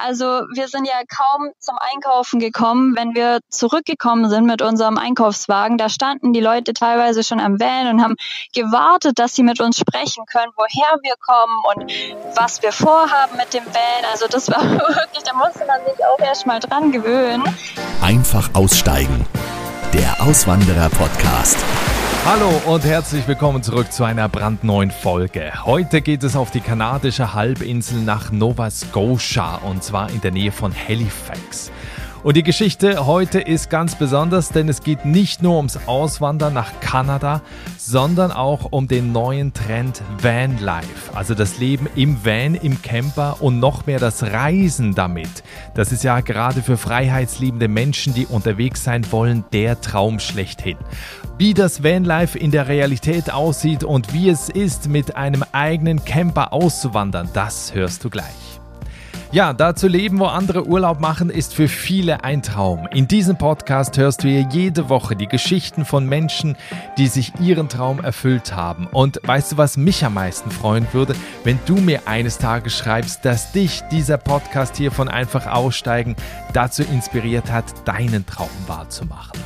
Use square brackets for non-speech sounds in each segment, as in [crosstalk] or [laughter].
Also wir sind ja kaum zum Einkaufen gekommen. Wenn wir zurückgekommen sind mit unserem Einkaufswagen, da standen die Leute teilweise schon am Van und haben gewartet, dass sie mit uns sprechen können, woher wir kommen und was wir vorhaben mit dem Van. Also das war [laughs] wirklich, da musste man sich auch erst mal dran gewöhnen. Einfach aussteigen. Der Auswanderer-Podcast. Hallo und herzlich willkommen zurück zu einer brandneuen Folge. Heute geht es auf die kanadische Halbinsel nach Nova Scotia und zwar in der Nähe von Halifax. Und die Geschichte heute ist ganz besonders, denn es geht nicht nur ums Auswandern nach Kanada, sondern auch um den neuen Trend Van Life, also das Leben im Van, im Camper und noch mehr das Reisen damit. Das ist ja gerade für freiheitsliebende Menschen, die unterwegs sein wollen, der Traum schlechthin. Wie das Vanlife in der Realität aussieht und wie es ist, mit einem eigenen Camper auszuwandern, das hörst du gleich. Ja, da zu leben, wo andere Urlaub machen, ist für viele ein Traum. In diesem Podcast hörst du hier jede Woche die Geschichten von Menschen, die sich ihren Traum erfüllt haben. Und weißt du, was mich am meisten freuen würde? Wenn du mir eines Tages schreibst, dass dich dieser Podcast hier von einfach aussteigen dazu inspiriert hat, deinen Traum wahrzumachen.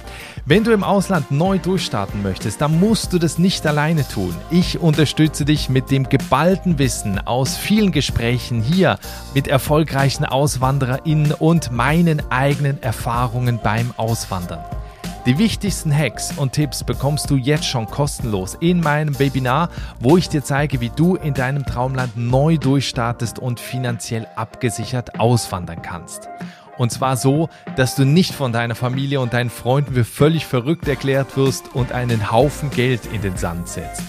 Wenn du im Ausland neu durchstarten möchtest, dann musst du das nicht alleine tun. Ich unterstütze dich mit dem geballten Wissen aus vielen Gesprächen hier mit erfolgreichen AuswandererInnen und meinen eigenen Erfahrungen beim Auswandern. Die wichtigsten Hacks und Tipps bekommst du jetzt schon kostenlos in meinem Webinar, wo ich dir zeige, wie du in deinem Traumland neu durchstartest und finanziell abgesichert auswandern kannst. Und zwar so, dass du nicht von deiner Familie und deinen Freunden für völlig verrückt erklärt wirst und einen Haufen Geld in den Sand setzt.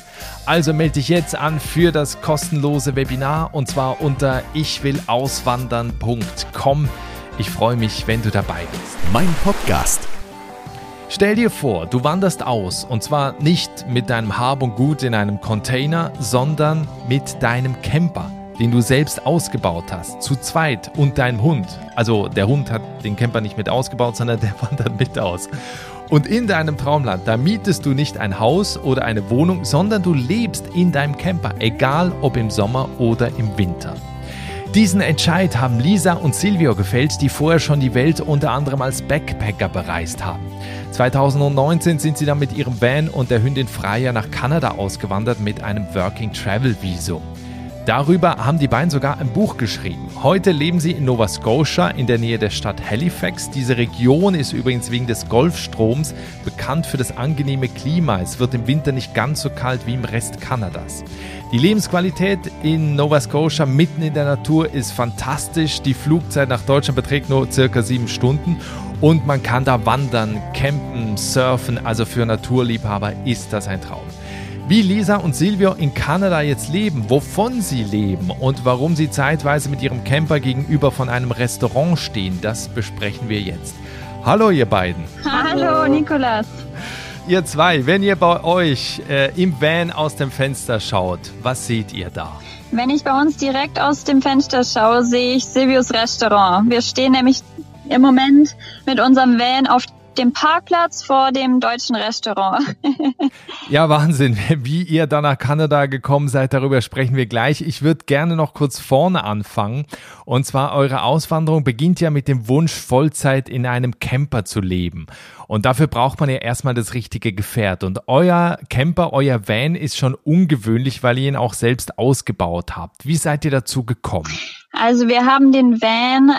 Also melde dich jetzt an für das kostenlose Webinar und zwar unter ichwillauswandern.com. Ich freue mich, wenn du dabei bist. Mein Podcast. Stell dir vor, du wanderst aus und zwar nicht mit deinem Hab und Gut in einem Container, sondern mit deinem Camper den du selbst ausgebaut hast, zu zweit und deinem Hund. Also der Hund hat den Camper nicht mit ausgebaut, sondern der [laughs] wandert mit aus. Und in deinem Traumland, da mietest du nicht ein Haus oder eine Wohnung, sondern du lebst in deinem Camper, egal ob im Sommer oder im Winter. Diesen Entscheid haben Lisa und Silvio gefällt, die vorher schon die Welt unter anderem als Backpacker bereist haben. 2019 sind sie dann mit ihrem Van und der Hündin Freya nach Kanada ausgewandert mit einem Working Travel Visum. Darüber haben die beiden sogar ein Buch geschrieben. Heute leben sie in Nova Scotia in der Nähe der Stadt Halifax. Diese Region ist übrigens wegen des Golfstroms bekannt für das angenehme Klima. Es wird im Winter nicht ganz so kalt wie im Rest Kanadas. Die Lebensqualität in Nova Scotia mitten in der Natur ist fantastisch. Die Flugzeit nach Deutschland beträgt nur circa sieben Stunden und man kann da wandern, campen, surfen. Also für Naturliebhaber ist das ein Traum. Wie Lisa und Silvio in Kanada jetzt leben, wovon sie leben und warum sie zeitweise mit ihrem Camper gegenüber von einem Restaurant stehen, das besprechen wir jetzt. Hallo ihr beiden. Hallo Nikolas. Ihr zwei, wenn ihr bei euch äh, im Van aus dem Fenster schaut, was seht ihr da? Wenn ich bei uns direkt aus dem Fenster schaue, sehe ich Silvios Restaurant. Wir stehen nämlich im Moment mit unserem Van auf dem Parkplatz vor dem deutschen Restaurant. [laughs] ja, Wahnsinn. Wie ihr da nach Kanada gekommen seid, darüber sprechen wir gleich. Ich würde gerne noch kurz vorne anfangen. Und zwar eure Auswanderung beginnt ja mit dem Wunsch, Vollzeit in einem Camper zu leben. Und dafür braucht man ja erstmal das richtige Gefährt. Und euer Camper, euer Van ist schon ungewöhnlich, weil ihr ihn auch selbst ausgebaut habt. Wie seid ihr dazu gekommen? Also wir haben den Van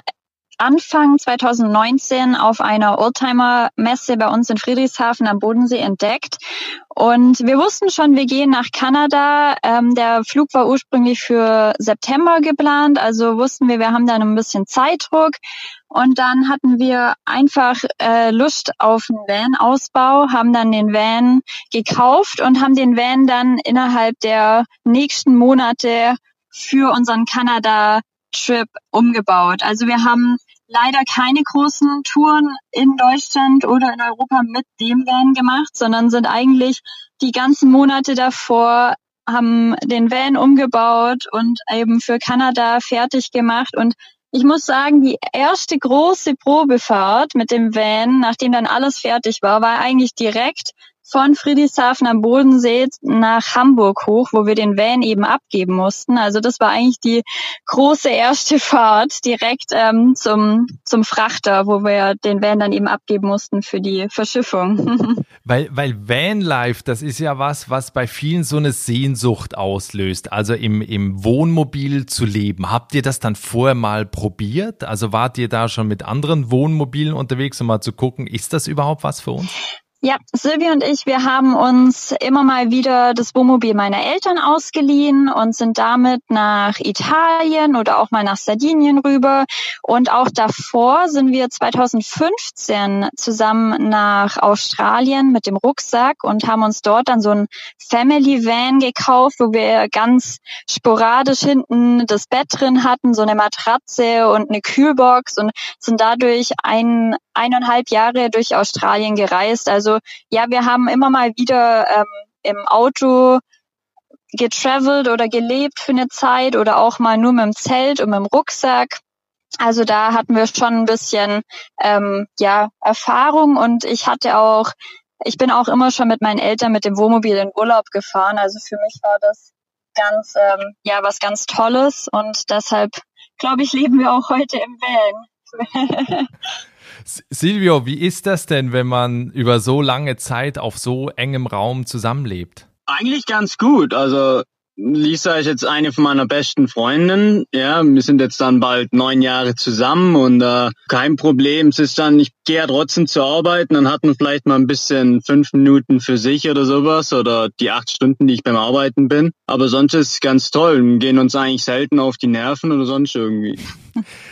Anfang 2019 auf einer Oldtimer-Messe bei uns in Friedrichshafen am Bodensee entdeckt. Und wir wussten schon, wir gehen nach Kanada. Ähm, der Flug war ursprünglich für September geplant, also wussten wir, wir haben dann ein bisschen Zeitdruck. Und dann hatten wir einfach äh, Lust auf einen Van-Ausbau, haben dann den Van gekauft und haben den Van dann innerhalb der nächsten Monate für unseren Kanada Trip umgebaut. Also wir haben leider keine großen Touren in Deutschland oder in Europa mit dem Van gemacht, sondern sind eigentlich die ganzen Monate davor haben den Van umgebaut und eben für Kanada fertig gemacht und ich muss sagen, die erste große Probefahrt mit dem Van, nachdem dann alles fertig war, war eigentlich direkt von Friedrichshafen am Bodensee nach Hamburg hoch, wo wir den Van eben abgeben mussten. Also das war eigentlich die große erste [laughs] Fahrt direkt ähm, zum, zum Frachter, wo wir den Van dann eben abgeben mussten für die Verschiffung. [laughs] weil, weil Vanlife, das ist ja was, was bei vielen so eine Sehnsucht auslöst, also im, im Wohnmobil zu leben. Habt ihr das dann vorher mal probiert? Also wart ihr da schon mit anderen Wohnmobilen unterwegs, um mal zu gucken, ist das überhaupt was für uns? Ja, Silvi und ich, wir haben uns immer mal wieder das Wohnmobil meiner Eltern ausgeliehen und sind damit nach Italien oder auch mal nach Sardinien rüber. Und auch davor sind wir 2015 zusammen nach Australien mit dem Rucksack und haben uns dort dann so ein Family Van gekauft, wo wir ganz sporadisch hinten das Bett drin hatten, so eine Matratze und eine Kühlbox und sind dadurch ein, eineinhalb Jahre durch Australien gereist. Also ja, wir haben immer mal wieder ähm, im Auto getravelt oder gelebt für eine Zeit oder auch mal nur mit dem Zelt und mit dem Rucksack. Also da hatten wir schon ein bisschen ähm, ja Erfahrung und ich hatte auch, ich bin auch immer schon mit meinen Eltern mit dem Wohnmobil in Urlaub gefahren. Also für mich war das ganz ähm, ja was ganz Tolles und deshalb glaube ich leben wir auch heute im Van. [laughs] Silvio, wie ist das denn, wenn man über so lange Zeit auf so engem Raum zusammenlebt? Eigentlich ganz gut. Also Lisa ist jetzt eine von meiner besten Freundinnen. Ja, wir sind jetzt dann bald neun Jahre zusammen und äh, kein Problem. Es ist dann, ich gehe ja trotzdem zur Arbeit und dann hat man vielleicht mal ein bisschen fünf Minuten für sich oder sowas oder die acht Stunden, die ich beim Arbeiten bin. Aber sonst ist es ganz toll. Wir gehen uns eigentlich selten auf die Nerven oder sonst irgendwie. [laughs]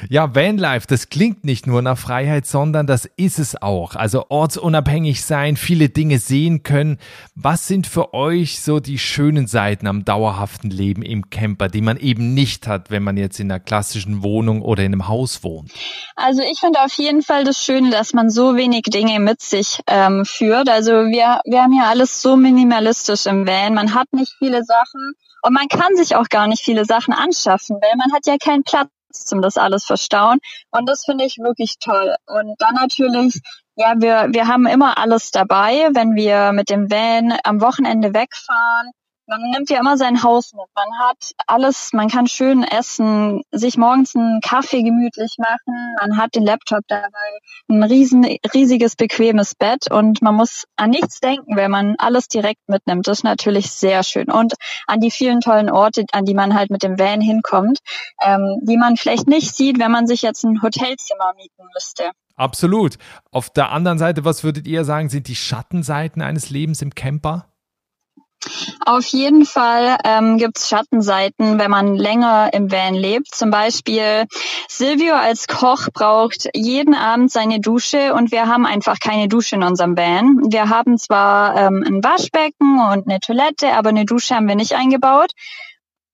Ja, Vanlife, das klingt nicht nur nach Freiheit, sondern das ist es auch. Also ortsunabhängig sein, viele Dinge sehen können. Was sind für euch so die schönen Seiten am dauerhaften Leben im Camper, die man eben nicht hat, wenn man jetzt in einer klassischen Wohnung oder in einem Haus wohnt? Also ich finde auf jeden Fall das Schöne, dass man so wenig Dinge mit sich ähm, führt. Also wir, wir haben ja alles so minimalistisch im Van. Man hat nicht viele Sachen. Und man kann sich auch gar nicht viele Sachen anschaffen, weil man hat ja keinen Platz zum das alles verstauen. Und das finde ich wirklich toll. Und dann natürlich, ja, wir, wir haben immer alles dabei, wenn wir mit dem Van am Wochenende wegfahren man nimmt ja immer sein Haus mit. Man hat alles, man kann schön essen, sich morgens einen Kaffee gemütlich machen, man hat den Laptop dabei, ein riesen, riesiges, bequemes Bett und man muss an nichts denken, wenn man alles direkt mitnimmt. Das ist natürlich sehr schön. Und an die vielen tollen Orte, an die man halt mit dem Van hinkommt, ähm, die man vielleicht nicht sieht, wenn man sich jetzt ein Hotelzimmer mieten müsste. Absolut. Auf der anderen Seite, was würdet ihr sagen, sind die Schattenseiten eines Lebens im Camper? Auf jeden Fall ähm, gibt es Schattenseiten, wenn man länger im Van lebt. Zum Beispiel Silvio als Koch braucht jeden Abend seine Dusche und wir haben einfach keine Dusche in unserem Van. Wir haben zwar ähm, ein Waschbecken und eine Toilette, aber eine Dusche haben wir nicht eingebaut.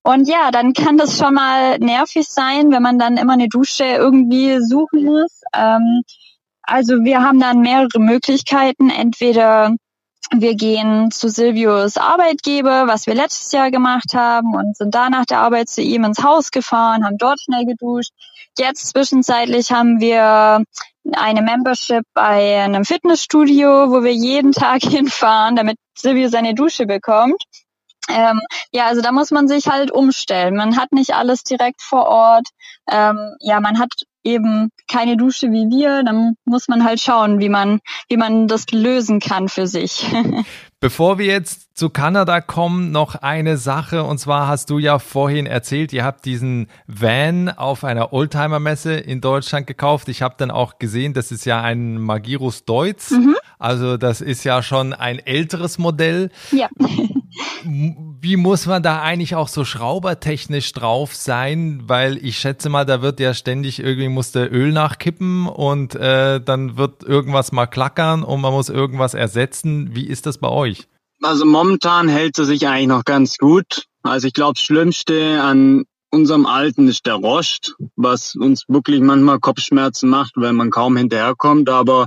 Und ja, dann kann das schon mal nervig sein, wenn man dann immer eine Dusche irgendwie suchen muss. Ähm, also wir haben dann mehrere Möglichkeiten. Entweder wir gehen zu Silvios Arbeitgeber, was wir letztes Jahr gemacht haben und sind da nach der Arbeit zu ihm ins Haus gefahren, haben dort schnell geduscht. Jetzt zwischenzeitlich haben wir eine Membership bei einem Fitnessstudio, wo wir jeden Tag [laughs] hinfahren, damit Silvio seine Dusche bekommt. Ähm, ja, also da muss man sich halt umstellen. Man hat nicht alles direkt vor Ort. Ähm, ja, man hat eben keine Dusche wie wir, dann muss man halt schauen, wie man, wie man das lösen kann für sich. [laughs] Bevor wir jetzt zu Kanada kommen, noch eine Sache. Und zwar hast du ja vorhin erzählt, ihr habt diesen Van auf einer Oldtimer-Messe in Deutschland gekauft. Ich habe dann auch gesehen, das ist ja ein Magirus Deutz. Mhm. Also das ist ja schon ein älteres Modell. Ja. [laughs] Wie muss man da eigentlich auch so schraubertechnisch drauf sein? Weil ich schätze mal, da wird ja ständig irgendwie muss der Öl nachkippen und äh, dann wird irgendwas mal klackern und man muss irgendwas ersetzen. Wie ist das bei euch? Also momentan hält er sich eigentlich noch ganz gut. Also ich glaube, das Schlimmste an unserem Alten ist der Rost, was uns wirklich manchmal Kopfschmerzen macht, weil man kaum hinterherkommt. Aber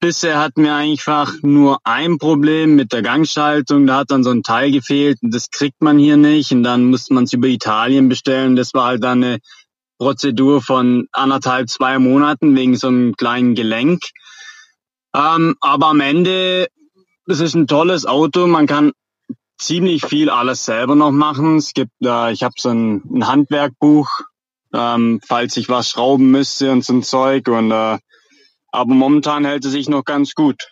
Bisher hatten wir einfach nur ein Problem mit der Gangschaltung. Da hat dann so ein Teil gefehlt und das kriegt man hier nicht. Und dann musste man es über Italien bestellen. Das war halt dann eine Prozedur von anderthalb, zwei Monaten wegen so einem kleinen Gelenk. Ähm, aber am Ende das ist ein tolles Auto. Man kann ziemlich viel alles selber noch machen. Es gibt, äh, ich habe so ein, ein Handwerkbuch, ähm, falls ich was schrauben müsste und so ein Zeug. Und äh, aber momentan hält es sich noch ganz gut.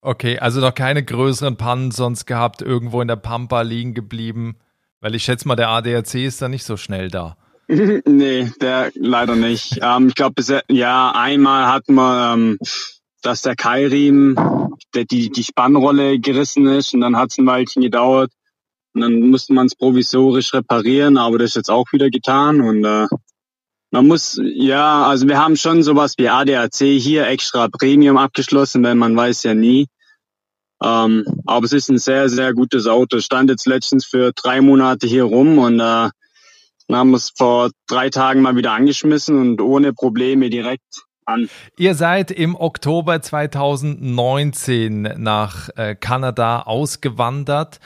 Okay, also noch keine größeren Pannen sonst gehabt, irgendwo in der Pampa liegen geblieben. Weil ich schätze mal, der ADAC ist da nicht so schnell da. [laughs] nee, der leider nicht. Ähm, ich glaube, ja, einmal hatten wir, ähm, dass der Keilriemen, der, die, die Spannrolle gerissen ist und dann hat es ein Weilchen gedauert. Und dann musste man es provisorisch reparieren, aber das ist jetzt auch wieder getan. Und äh, man muss, ja, also wir haben schon sowas wie ADAC hier extra Premium abgeschlossen, weil man weiß ja nie. Ähm, aber es ist ein sehr, sehr gutes Auto. Stand jetzt letztens für drei Monate hier rum und äh, dann haben wir es vor drei Tagen mal wieder angeschmissen und ohne Probleme direkt an. Ihr seid im Oktober 2019 nach äh, Kanada ausgewandert.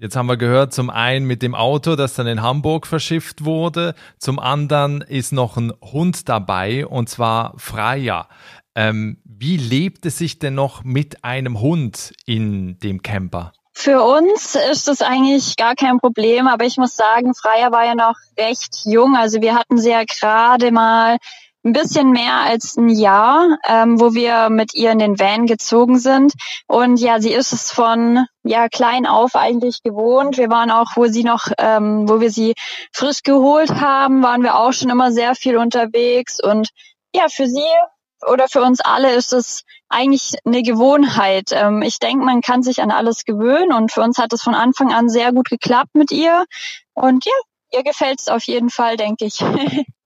Jetzt haben wir gehört, zum einen mit dem Auto, das dann in Hamburg verschifft wurde, zum anderen ist noch ein Hund dabei und zwar Freya. Ähm, wie lebt es sich denn noch mit einem Hund in dem Camper? Für uns ist das eigentlich gar kein Problem, aber ich muss sagen, Freya war ja noch recht jung. Also wir hatten sie ja gerade mal ein bisschen mehr als ein Jahr, ähm, wo wir mit ihr in den Van gezogen sind. Und ja, sie ist es von ja klein auf eigentlich gewohnt. Wir waren auch, wo sie noch, ähm, wo wir sie frisch geholt haben, waren wir auch schon immer sehr viel unterwegs. Und ja, für sie oder für uns alle ist es eigentlich eine Gewohnheit. Ähm, ich denke, man kann sich an alles gewöhnen und für uns hat es von Anfang an sehr gut geklappt mit ihr. Und ja, ihr gefällt es auf jeden Fall, denke ich. [laughs]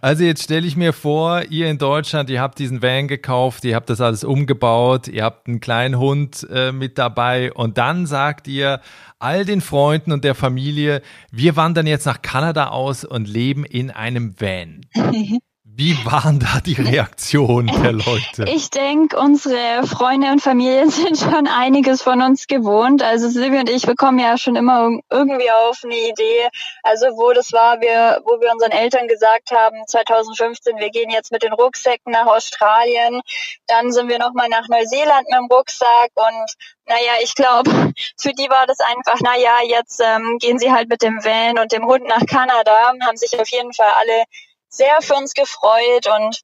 Also jetzt stelle ich mir vor, ihr in Deutschland, ihr habt diesen Van gekauft, ihr habt das alles umgebaut, ihr habt einen kleinen Hund äh, mit dabei und dann sagt ihr all den Freunden und der Familie, wir wandern jetzt nach Kanada aus und leben in einem Van. [laughs] Wie waren da die Reaktionen der Leute? Ich denke, unsere Freunde und Familien [laughs] sind schon einiges von uns gewohnt. Also Silvia und ich, wir kommen ja schon immer irgendwie auf eine Idee. Also wo das war, wir, wo wir unseren Eltern gesagt haben, 2015, wir gehen jetzt mit den Rucksäcken nach Australien. Dann sind wir nochmal nach Neuseeland mit dem Rucksack und naja, ich glaube, [laughs] für die war das einfach, naja, jetzt ähm, gehen sie halt mit dem Van und dem Hund nach Kanada, haben sich auf jeden Fall alle sehr für uns gefreut und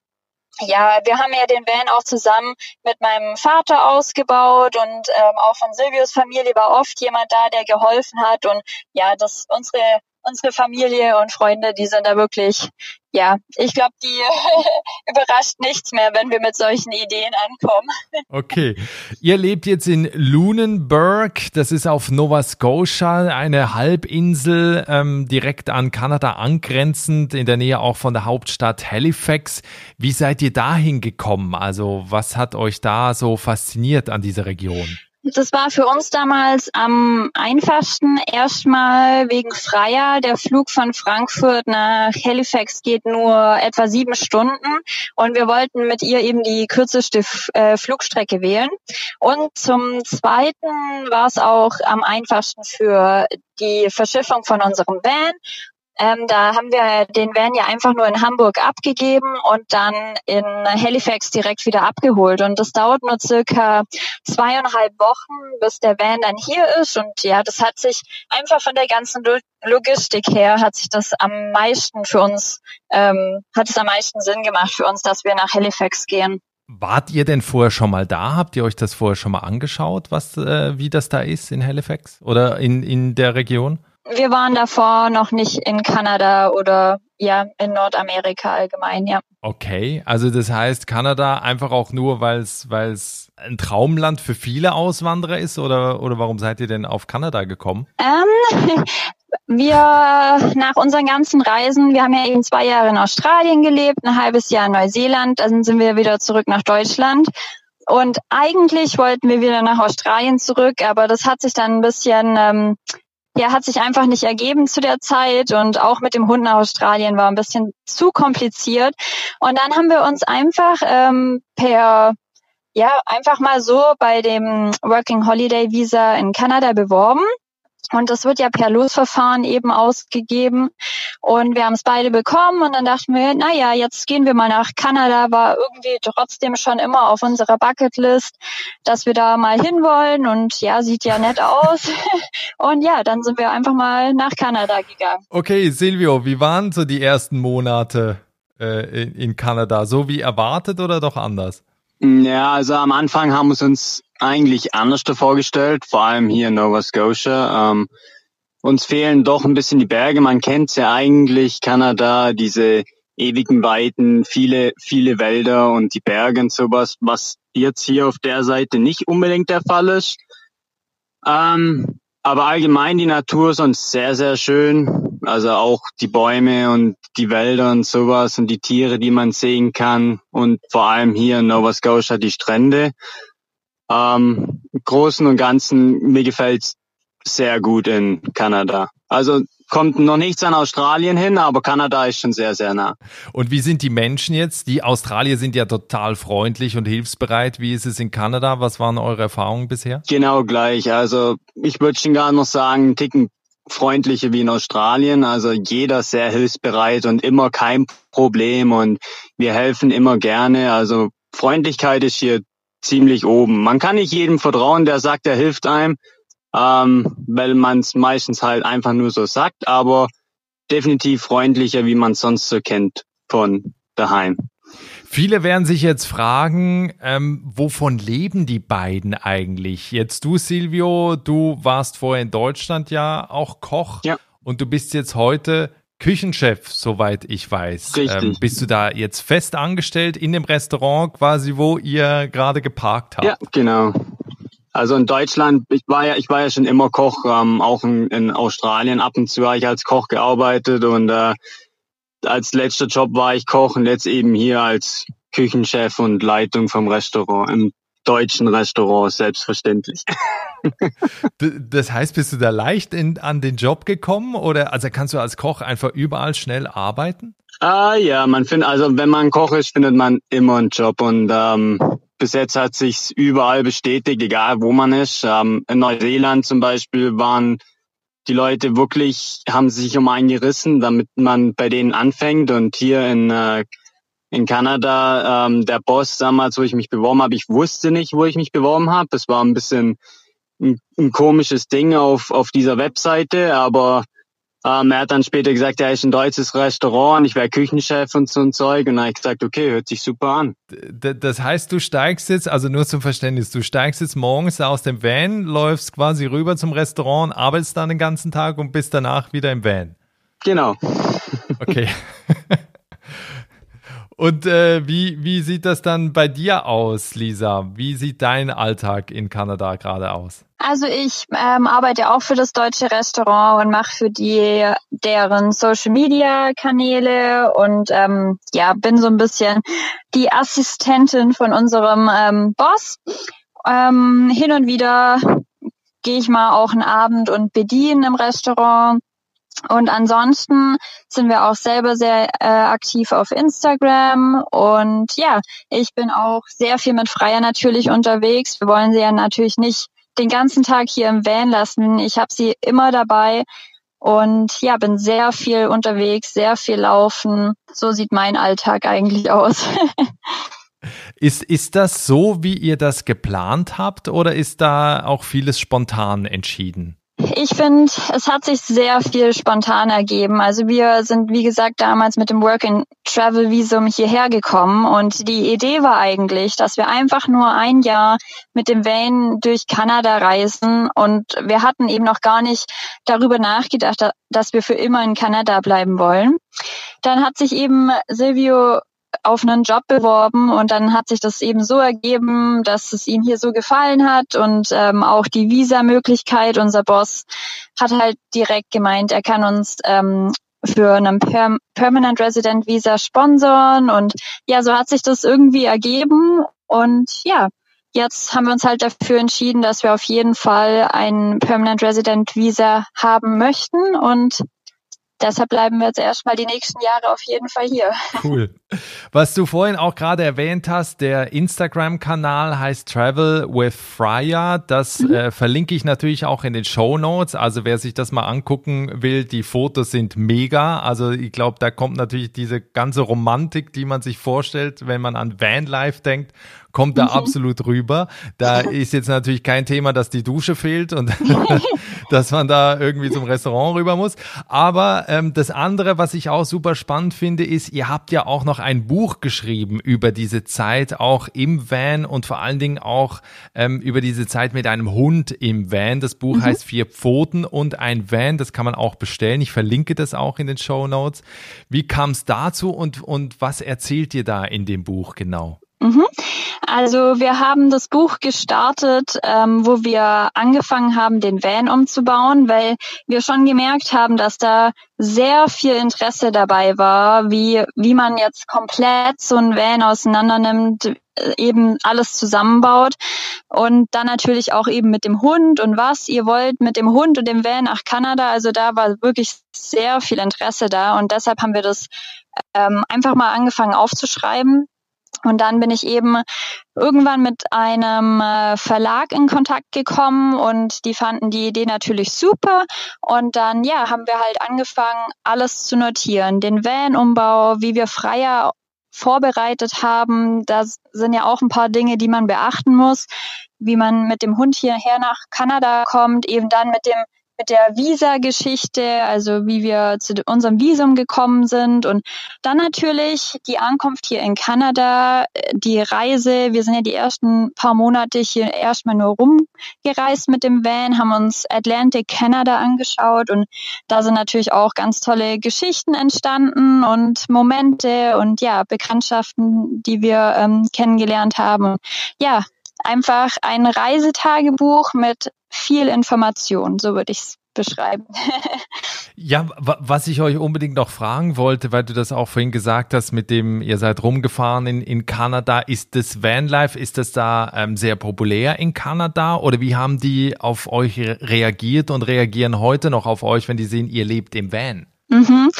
ja, wir haben ja den Van auch zusammen mit meinem Vater ausgebaut und ähm, auch von Silvius Familie war oft jemand da, der geholfen hat und ja, das unsere unsere Familie und Freunde, die sind da wirklich, ja, ich glaube, die [laughs] überrascht nichts mehr, wenn wir mit solchen Ideen ankommen. Okay. Ihr lebt jetzt in Lunenburg, das ist auf Nova Scotia, eine Halbinsel ähm, direkt an Kanada angrenzend, in der Nähe auch von der Hauptstadt Halifax. Wie seid ihr dahin gekommen? Also was hat euch da so fasziniert an dieser Region? Das war für uns damals am einfachsten. Erstmal wegen Freier. Der Flug von Frankfurt nach Halifax geht nur etwa sieben Stunden und wir wollten mit ihr eben die kürzeste äh, Flugstrecke wählen. Und zum Zweiten war es auch am einfachsten für die Verschiffung von unserem Van ähm, da haben wir den Van ja einfach nur in Hamburg abgegeben und dann in Halifax direkt wieder abgeholt. Und das dauert nur circa zweieinhalb Wochen, bis der Van dann hier ist. Und ja, das hat sich einfach von der ganzen Logistik her, hat sich das am meisten für uns, ähm, hat es am meisten Sinn gemacht für uns, dass wir nach Halifax gehen. Wart ihr denn vorher schon mal da? Habt ihr euch das vorher schon mal angeschaut, was, äh, wie das da ist in Halifax oder in, in der Region? Wir waren davor noch nicht in Kanada oder ja, in Nordamerika allgemein, ja. Okay, also das heißt Kanada einfach auch nur, weil es weil es ein Traumland für viele Auswanderer ist oder oder warum seid ihr denn auf Kanada gekommen? Ähm, [laughs] wir nach unseren ganzen Reisen, wir haben ja eben zwei Jahre in Australien gelebt, ein halbes Jahr in Neuseeland, dann sind wir wieder zurück nach Deutschland. Und eigentlich wollten wir wieder nach Australien zurück, aber das hat sich dann ein bisschen ähm, ja, hat sich einfach nicht ergeben zu der Zeit und auch mit dem Hund nach Australien war ein bisschen zu kompliziert. Und dann haben wir uns einfach ähm, per ja, einfach mal so bei dem Working Holiday Visa in Kanada beworben Und das wird ja per Losverfahren eben ausgegeben. Und wir haben es beide bekommen und dann dachten wir, na ja, jetzt gehen wir mal nach Kanada, war irgendwie trotzdem schon immer auf unserer Bucketlist, dass wir da mal hinwollen und ja, sieht ja nett aus. [laughs] und ja, dann sind wir einfach mal nach Kanada gegangen. Okay, Silvio, wie waren so die ersten Monate äh, in, in Kanada? So wie erwartet oder doch anders? Ja, also am Anfang haben wir uns eigentlich anders vorgestellt, vor allem hier in Nova Scotia. Ähm, uns fehlen doch ein bisschen die Berge. Man kennt ja eigentlich Kanada, diese ewigen Weiten, viele, viele Wälder und die Berge und sowas, was jetzt hier auf der Seite nicht unbedingt der Fall ist. Ähm, aber allgemein die Natur ist uns sehr, sehr schön. Also auch die Bäume und die Wälder und sowas und die Tiere, die man sehen kann. Und vor allem hier in Nova Scotia die Strände. Ähm, Im Großen und Ganzen, mir gefällt's sehr gut in Kanada. Also kommt noch nichts an Australien hin, aber Kanada ist schon sehr, sehr nah. Und wie sind die Menschen jetzt? Die Australier sind ja total freundlich und hilfsbereit. Wie ist es in Kanada? Was waren eure Erfahrungen bisher? Genau gleich. Also ich würde schon gar noch sagen, einen Ticken freundlicher wie in Australien. Also jeder sehr hilfsbereit und immer kein Problem und wir helfen immer gerne. Also Freundlichkeit ist hier ziemlich oben. Man kann nicht jedem vertrauen, der sagt, er hilft einem, ähm, weil man es meistens halt einfach nur so sagt, aber definitiv freundlicher, wie man es sonst so kennt von daheim. Viele werden sich jetzt fragen, ähm, wovon leben die beiden eigentlich? Jetzt du, Silvio, du warst vorher in Deutschland ja auch Koch ja. und du bist jetzt heute Küchenchef, soweit ich weiß. Richtig. Ähm, bist du da jetzt fest angestellt in dem Restaurant quasi, wo ihr gerade geparkt habt? Ja, genau. Also in Deutschland, ich war ja, ich war ja schon immer Koch, ähm, auch in, in Australien ab und zu habe ich als Koch gearbeitet und äh, als letzter Job war ich Koch und jetzt eben hier als Küchenchef und Leitung vom Restaurant, im deutschen Restaurant, selbstverständlich. [laughs] das heißt, bist du da leicht in, an den Job gekommen oder also kannst du als Koch einfach überall schnell arbeiten? Ah ja, man findet, also wenn man Koch ist, findet man immer einen Job und ähm, bis jetzt hat sich's überall bestätigt, egal wo man ist. Ähm, in Neuseeland zum Beispiel waren die Leute wirklich, haben sich um einen gerissen, damit man bei denen anfängt und hier in äh, in Kanada, ähm, der Boss damals, wo ich mich beworben habe, ich wusste nicht, wo ich mich beworben habe. Das war ein bisschen ein, ein komisches Ding auf, auf dieser Webseite, aber ähm, er hat dann später gesagt, er ist ein deutsches Restaurant und ich wäre Küchenchef und so ein Zeug. Und dann habe ich gesagt, okay, hört sich super an. Das heißt, du steigst jetzt, also nur zum Verständnis, du steigst jetzt morgens aus dem Van, läufst quasi rüber zum Restaurant, arbeitest dann den ganzen Tag und bist danach wieder im Van. Genau. Okay. [laughs] Und äh, wie, wie sieht das dann bei dir aus, Lisa? Wie sieht dein Alltag in Kanada gerade aus? Also ich ähm, arbeite auch für das deutsche Restaurant und mache für die deren Social Media Kanäle und ähm, ja bin so ein bisschen die Assistentin von unserem ähm, Boss. Ähm, hin und wieder gehe ich mal auch einen Abend und bediene im Restaurant und ansonsten sind wir auch selber sehr äh, aktiv auf Instagram und ja, ich bin auch sehr viel mit Freier natürlich unterwegs. Wir wollen sie ja natürlich nicht den ganzen Tag hier im Van lassen. Ich habe sie immer dabei und ja, bin sehr viel unterwegs, sehr viel laufen. So sieht mein Alltag eigentlich aus. [laughs] ist, ist das so, wie ihr das geplant habt oder ist da auch vieles spontan entschieden? Ich finde, es hat sich sehr viel spontan ergeben. Also wir sind, wie gesagt, damals mit dem Work-and-Travel-Visum hierher gekommen und die Idee war eigentlich, dass wir einfach nur ein Jahr mit dem Van durch Kanada reisen und wir hatten eben noch gar nicht darüber nachgedacht, dass wir für immer in Kanada bleiben wollen. Dann hat sich eben Silvio auf einen Job beworben und dann hat sich das eben so ergeben, dass es ihm hier so gefallen hat und ähm, auch die Visa-Möglichkeit. Unser Boss hat halt direkt gemeint, er kann uns ähm, für einen per Permanent Resident Visa sponsern und ja, so hat sich das irgendwie ergeben und ja, jetzt haben wir uns halt dafür entschieden, dass wir auf jeden Fall ein Permanent Resident Visa haben möchten und deshalb bleiben wir jetzt erstmal die nächsten Jahre auf jeden Fall hier. Cool. Was du vorhin auch gerade erwähnt hast, der Instagram-Kanal heißt Travel with Freya. Das mhm. äh, verlinke ich natürlich auch in den Show Notes. Also wer sich das mal angucken will, die Fotos sind mega. Also ich glaube, da kommt natürlich diese ganze Romantik, die man sich vorstellt, wenn man an Vanlife denkt, kommt da mhm. absolut rüber. Da [laughs] ist jetzt natürlich kein Thema, dass die Dusche fehlt und [laughs] dass man da irgendwie zum Restaurant rüber muss. Aber ähm, das andere, was ich auch super spannend finde, ist, ihr habt ja auch noch ein Buch geschrieben über diese Zeit, auch im Van und vor allen Dingen auch ähm, über diese Zeit mit einem Hund im Van. Das Buch mhm. heißt Vier Pfoten und ein Van. Das kann man auch bestellen. Ich verlinke das auch in den Show Notes. Wie kam es dazu und, und was erzählt ihr da in dem Buch genau? Mhm. Also wir haben das Buch gestartet, ähm, wo wir angefangen haben, den Van umzubauen, weil wir schon gemerkt haben, dass da sehr viel Interesse dabei war, wie, wie man jetzt komplett so ein Van auseinander nimmt, äh, eben alles zusammenbaut und dann natürlich auch eben mit dem Hund und was ihr wollt mit dem Hund und dem Van nach Kanada. Also da war wirklich sehr viel Interesse da und deshalb haben wir das ähm, einfach mal angefangen aufzuschreiben und dann bin ich eben irgendwann mit einem äh, Verlag in Kontakt gekommen und die fanden die Idee natürlich super. Und dann, ja, haben wir halt angefangen, alles zu notieren. Den Van-Umbau, wie wir freier vorbereitet haben. Da sind ja auch ein paar Dinge, die man beachten muss, wie man mit dem Hund hierher nach Kanada kommt, eben dann mit dem mit der Visa-Geschichte, also wie wir zu unserem Visum gekommen sind und dann natürlich die Ankunft hier in Kanada, die Reise. Wir sind ja die ersten paar Monate hier erstmal nur rumgereist mit dem Van, haben uns Atlantic Canada angeschaut und da sind natürlich auch ganz tolle Geschichten entstanden und Momente und ja, Bekanntschaften, die wir ähm, kennengelernt haben. Ja, einfach ein Reisetagebuch mit viel Information, so würde ich es beschreiben. [laughs] ja, was ich euch unbedingt noch fragen wollte, weil du das auch vorhin gesagt hast, mit dem ihr seid rumgefahren in, in Kanada, ist das Vanlife, ist das da ähm, sehr populär in Kanada oder wie haben die auf euch reagiert und reagieren heute noch auf euch, wenn die sehen, ihr lebt im Van? Mhm.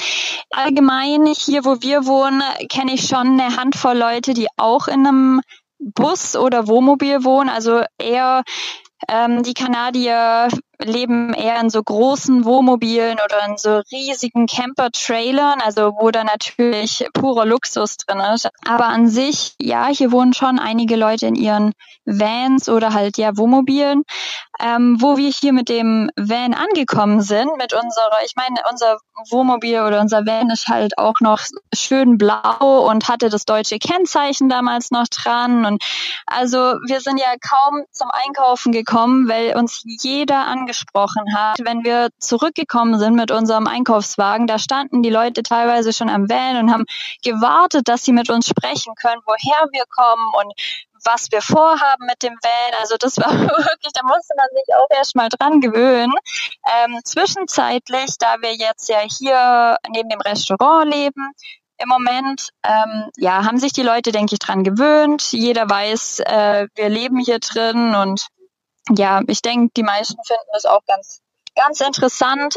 Allgemein hier, wo wir wohnen, kenne ich schon eine Handvoll Leute, die auch in einem Bus oder Wohnmobil wohnen, also eher ähm, die Kanadier leben eher in so großen Wohnmobilen oder in so riesigen Camper-Trailern, also wo da natürlich purer Luxus drin ist. Aber an sich, ja, hier wohnen schon einige Leute in ihren Vans oder halt ja Wohnmobilen. Ähm, wo wir hier mit dem Van angekommen sind, mit unserer, ich meine, unser Wohnmobil oder unser Van ist halt auch noch schön blau und hatte das deutsche Kennzeichen damals noch dran. Und also wir sind ja kaum zum Einkaufen gekommen, weil uns jeder angesprochen hat. Wenn wir zurückgekommen sind mit unserem Einkaufswagen, da standen die Leute teilweise schon am Van und haben gewartet, dass sie mit uns sprechen können, woher wir kommen und was wir vorhaben mit dem Van. Also das war [laughs] wirklich, da musste man sich auch erstmal dran gewöhnen. Ähm, zwischenzeitlich, da wir jetzt ja hier neben dem Restaurant leben, im Moment, ähm, ja, haben sich die Leute, denke ich, dran gewöhnt. Jeder weiß, äh, wir leben hier drin und ja, ich denke, die meisten finden das auch ganz ganz interessant.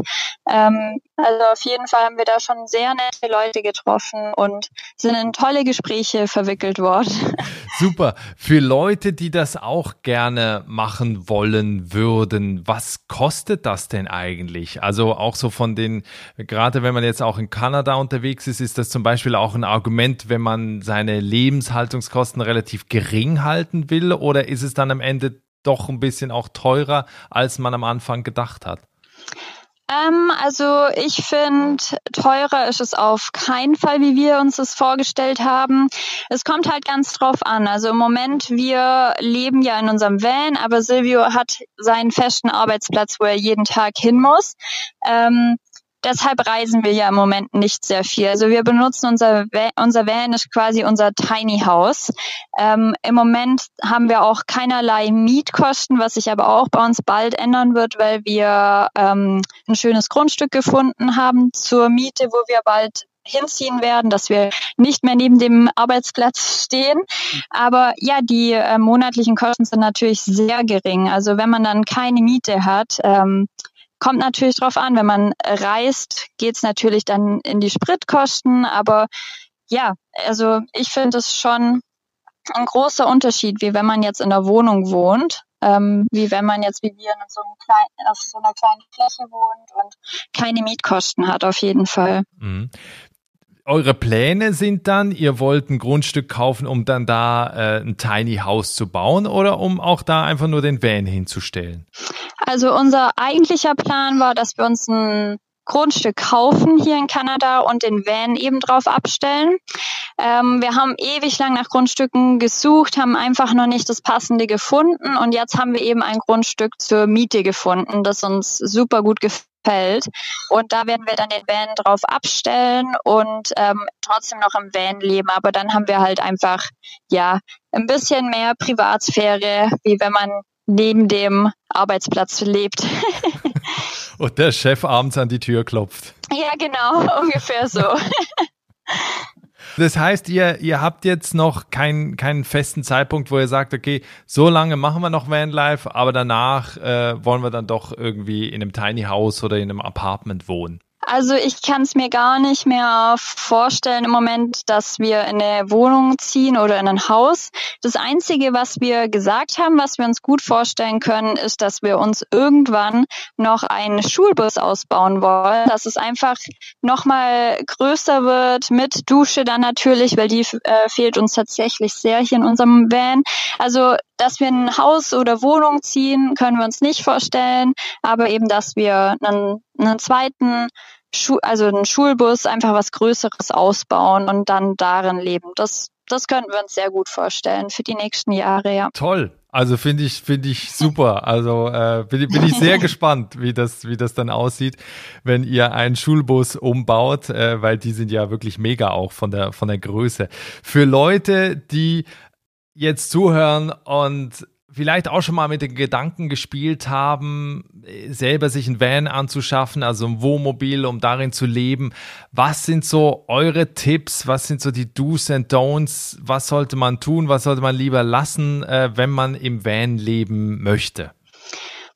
Ähm, also auf jeden Fall haben wir da schon sehr nette Leute getroffen und sind in tolle Gespräche verwickelt worden. [laughs] Super. Für Leute, die das auch gerne machen wollen würden, was kostet das denn eigentlich? Also auch so von den, gerade wenn man jetzt auch in Kanada unterwegs ist, ist das zum Beispiel auch ein Argument, wenn man seine Lebenshaltungskosten relativ gering halten will oder ist es dann am Ende doch ein bisschen auch teurer, als man am Anfang gedacht hat? Ähm, also ich finde, teurer ist es auf keinen Fall, wie wir uns das vorgestellt haben. Es kommt halt ganz drauf an. Also im Moment, wir leben ja in unserem Van, aber Silvio hat seinen festen Arbeitsplatz, wo er jeden Tag hin muss. Ähm, deshalb reisen wir ja im Moment nicht sehr viel. Also wir benutzen unser unser Van ist quasi unser Tiny House. Ähm, Im Moment haben wir auch keinerlei Mietkosten, was sich aber auch bei uns bald ändern wird, weil wir ähm, ein schönes Grundstück gefunden haben zur Miete, wo wir bald hinziehen werden, dass wir nicht mehr neben dem Arbeitsplatz stehen. Aber ja, die äh, monatlichen Kosten sind natürlich sehr gering. Also wenn man dann keine Miete hat, ähm, kommt natürlich drauf an, wenn man reist, geht's natürlich dann in die Spritkosten, aber ja, also ich finde es schon ein großer Unterschied, wie wenn man jetzt in der Wohnung wohnt, ähm, wie wenn man jetzt wie wir in so, einem kleinen, auf so einer kleinen Fläche wohnt und keine Mietkosten hat, auf jeden Fall. Mhm eure Pläne sind dann, ihr wollt ein Grundstück kaufen, um dann da äh, ein Tiny House zu bauen oder um auch da einfach nur den Van hinzustellen? Also unser eigentlicher Plan war, dass wir uns ein Grundstück kaufen hier in Kanada und den Van eben drauf abstellen. Ähm, wir haben ewig lang nach Grundstücken gesucht, haben einfach noch nicht das passende gefunden und jetzt haben wir eben ein Grundstück zur Miete gefunden, das uns super gut gefällt Feld. Und da werden wir dann den Van drauf abstellen und ähm, trotzdem noch im Van leben. Aber dann haben wir halt einfach, ja, ein bisschen mehr Privatsphäre, wie wenn man neben dem Arbeitsplatz lebt. [laughs] und der Chef abends an die Tür klopft. Ja, genau, [laughs] ungefähr so. [laughs] Das heißt, ihr, ihr habt jetzt noch keinen, keinen festen Zeitpunkt, wo ihr sagt, okay, so lange machen wir noch Vanlife, aber danach äh, wollen wir dann doch irgendwie in einem Tiny House oder in einem Apartment wohnen. Also ich kann es mir gar nicht mehr vorstellen im Moment, dass wir in eine Wohnung ziehen oder in ein Haus. Das Einzige, was wir gesagt haben, was wir uns gut vorstellen können, ist, dass wir uns irgendwann noch einen Schulbus ausbauen wollen, dass es einfach nochmal größer wird, mit Dusche dann natürlich, weil die äh, fehlt uns tatsächlich sehr hier in unserem Van. Also dass wir ein Haus oder Wohnung ziehen, können wir uns nicht vorstellen, aber eben, dass wir einen, einen zweiten Schu also einen Schulbus, einfach was Größeres ausbauen und dann darin leben. Das, das könnten wir uns sehr gut vorstellen für die nächsten Jahre, ja. Toll. Also finde ich, finde ich super. Also äh, bin, bin ich sehr [laughs] gespannt, wie das, wie das dann aussieht, wenn ihr einen Schulbus umbaut, äh, weil die sind ja wirklich mega auch von der, von der Größe. Für Leute, die jetzt zuhören und vielleicht auch schon mal mit den Gedanken gespielt haben, selber sich ein Van anzuschaffen, also ein Wohnmobil, um darin zu leben. Was sind so eure Tipps? Was sind so die Do's and Don'ts? Was sollte man tun? Was sollte man lieber lassen, äh, wenn man im Van leben möchte?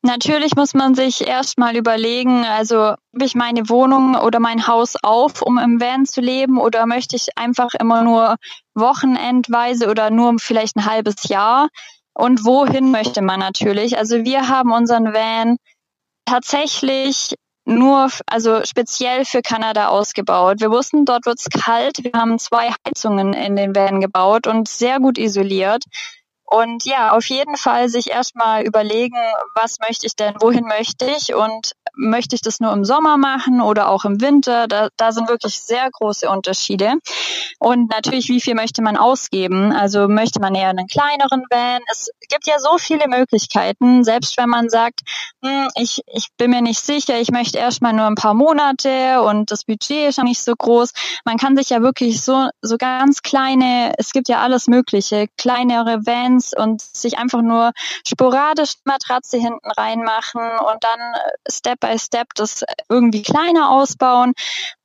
Natürlich muss man sich erstmal überlegen, also habe ich meine Wohnung oder mein Haus auf, um im Van zu leben oder möchte ich einfach immer nur wochenendweise oder nur vielleicht ein halbes Jahr? Und wohin möchte man natürlich? Also wir haben unseren Van tatsächlich nur, also speziell für Kanada ausgebaut. Wir wussten, dort wird's kalt. Wir haben zwei Heizungen in den Van gebaut und sehr gut isoliert. Und ja, auf jeden Fall sich erstmal überlegen, was möchte ich denn, wohin möchte ich und möchte ich das nur im Sommer machen oder auch im Winter? Da, da sind wirklich sehr große Unterschiede. Und natürlich, wie viel möchte man ausgeben? Also möchte man eher einen kleineren Van? Es gibt ja so viele Möglichkeiten, selbst wenn man sagt, hm, ich, ich bin mir nicht sicher, ich möchte erstmal nur ein paar Monate und das Budget ist ja nicht so groß. Man kann sich ja wirklich so, so ganz kleine, es gibt ja alles Mögliche, kleinere Vans und sich einfach nur sporadisch Matratze hinten reinmachen und dann Step by Step das irgendwie kleiner ausbauen?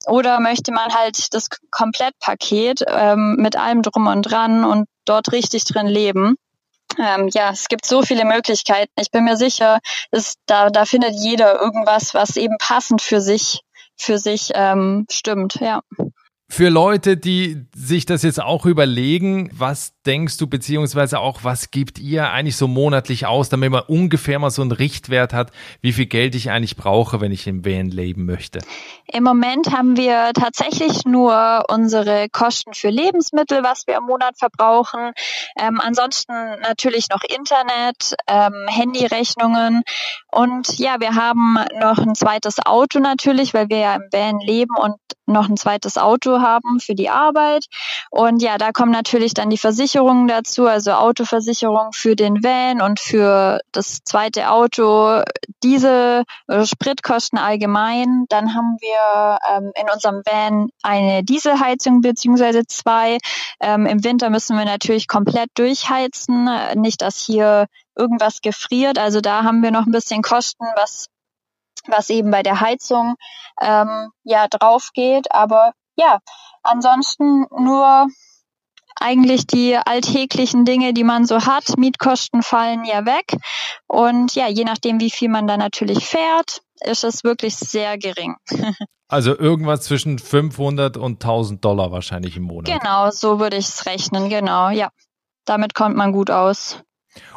Oder möchte man halt das Komplettpaket ähm, mit allem drum und dran und dort richtig drin leben? Ähm, ja, es gibt so viele Möglichkeiten. Ich bin mir sicher, dass da, da findet jeder irgendwas, was eben passend für sich, für sich ähm, stimmt. Ja. Für Leute, die sich das jetzt auch überlegen, was denkst du, beziehungsweise auch, was gibt ihr eigentlich so monatlich aus, damit man ungefähr mal so einen Richtwert hat, wie viel Geld ich eigentlich brauche, wenn ich im Van leben möchte? Im Moment haben wir tatsächlich nur unsere Kosten für Lebensmittel, was wir im Monat verbrauchen. Ähm, ansonsten natürlich noch Internet, ähm, Handyrechnungen und ja, wir haben noch ein zweites Auto natürlich, weil wir ja im Van leben und noch ein zweites Auto haben für die Arbeit. Und ja, da kommen natürlich dann die Versicherungen dazu, also Autoversicherung für den Van und für das zweite Auto, diese Spritkosten allgemein. Dann haben wir ähm, in unserem Van eine Dieselheizung beziehungsweise zwei. Ähm, Im Winter müssen wir natürlich komplett durchheizen, nicht dass hier irgendwas gefriert. Also da haben wir noch ein bisschen Kosten, was was eben bei der Heizung ähm, ja drauf geht. Aber ja, ansonsten nur eigentlich die alltäglichen Dinge, die man so hat. Mietkosten fallen ja weg. Und ja, je nachdem, wie viel man da natürlich fährt, ist es wirklich sehr gering. [laughs] Also irgendwas zwischen 500 und 1000 Dollar wahrscheinlich im Monat. Genau, so würde ich es rechnen, genau, ja. Damit kommt man gut aus.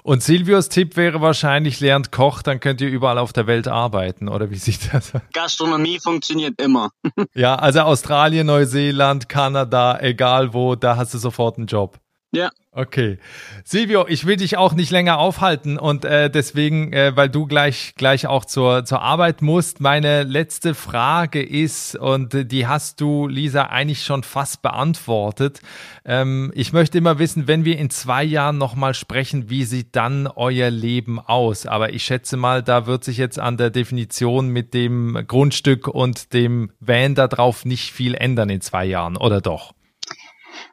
Und Silvios Tipp wäre wahrscheinlich, lernt Koch, dann könnt ihr überall auf der Welt arbeiten, oder wie sieht das? Gastronomie funktioniert immer. ja, also Australien, Neuseeland, Kanada, egal wo, da hast du sofort einen Job. Ja. Okay. Silvio, ich will dich auch nicht länger aufhalten und äh, deswegen, äh, weil du gleich, gleich auch zur, zur Arbeit musst, meine letzte Frage ist, und die hast du, Lisa, eigentlich schon fast beantwortet. Ähm, ich möchte immer wissen, wenn wir in zwei Jahren nochmal sprechen, wie sieht dann euer Leben aus? Aber ich schätze mal, da wird sich jetzt an der Definition mit dem Grundstück und dem Van da drauf nicht viel ändern in zwei Jahren, oder doch?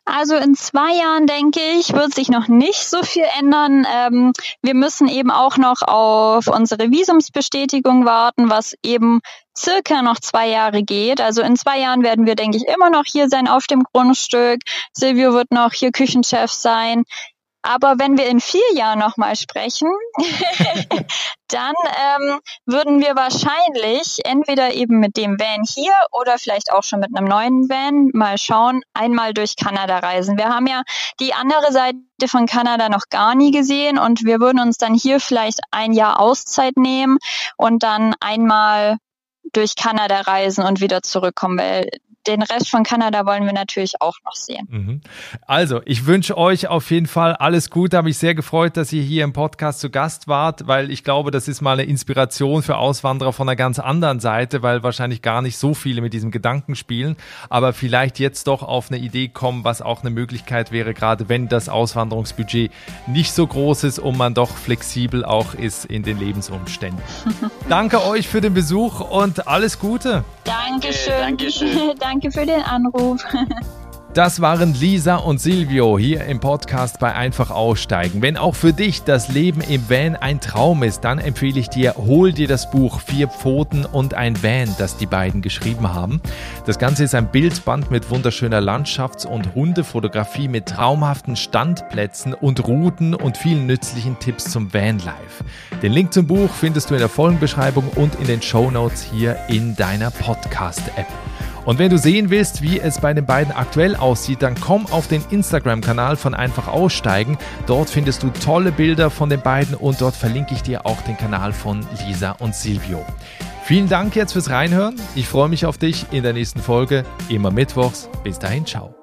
Also in zwei Jahren, denke ich, wird sich noch nicht so viel ändern. Ähm, wir müssen eben auch noch auf unsere Visumsbestätigung warten, was eben circa noch zwei Jahre geht. Also in zwei Jahren werden wir, denke ich, immer noch hier sein auf dem Grundstück. Silvio wird noch hier Küchenchef sein. Aber wenn wir in vier Jahren nochmal sprechen, [laughs] dann ähm, würden wir wahrscheinlich entweder eben mit dem Van hier oder vielleicht auch schon mit einem neuen Van mal schauen, einmal durch Kanada reisen. Wir haben ja die andere Seite von Kanada noch gar nie gesehen und wir würden uns dann hier vielleicht ein Jahr Auszeit nehmen und dann einmal durch Kanada reisen und wieder zurückkommen, weil den Rest von Kanada wollen wir natürlich auch noch sehen. Mhm. Also, ich wünsche euch auf jeden Fall alles Gute. Habe mich sehr gefreut, dass ihr hier im Podcast zu Gast wart, weil ich glaube, das ist mal eine Inspiration für Auswanderer von einer ganz anderen Seite, weil wahrscheinlich gar nicht so viele mit diesem Gedanken spielen, aber vielleicht jetzt doch auf eine Idee kommen, was auch eine Möglichkeit wäre, gerade wenn das Auswanderungsbudget nicht so groß ist und man doch flexibel auch ist in den Lebensumständen. [laughs] Danke euch für den Besuch und alles Gute. Dankeschön. Dankeschön. [laughs] [laughs] Danke für den Anruf. [laughs] Das waren Lisa und Silvio hier im Podcast bei Einfach Aussteigen. Wenn auch für dich das Leben im Van ein Traum ist, dann empfehle ich dir, hol dir das Buch Vier Pfoten und ein Van, das die beiden geschrieben haben. Das Ganze ist ein Bildband mit wunderschöner Landschafts- und Hundefotografie mit traumhaften Standplätzen und Routen und vielen nützlichen Tipps zum Vanlife. Den Link zum Buch findest du in der Folgenbeschreibung und in den Show Notes hier in deiner Podcast-App. Und wenn du sehen willst, wie es bei den beiden aktuell aussieht, dann komm auf den Instagram-Kanal von Einfach Aussteigen. Dort findest du tolle Bilder von den beiden und dort verlinke ich dir auch den Kanal von Lisa und Silvio. Vielen Dank jetzt fürs Reinhören. Ich freue mich auf dich in der nächsten Folge, immer mittwochs. Bis dahin, ciao.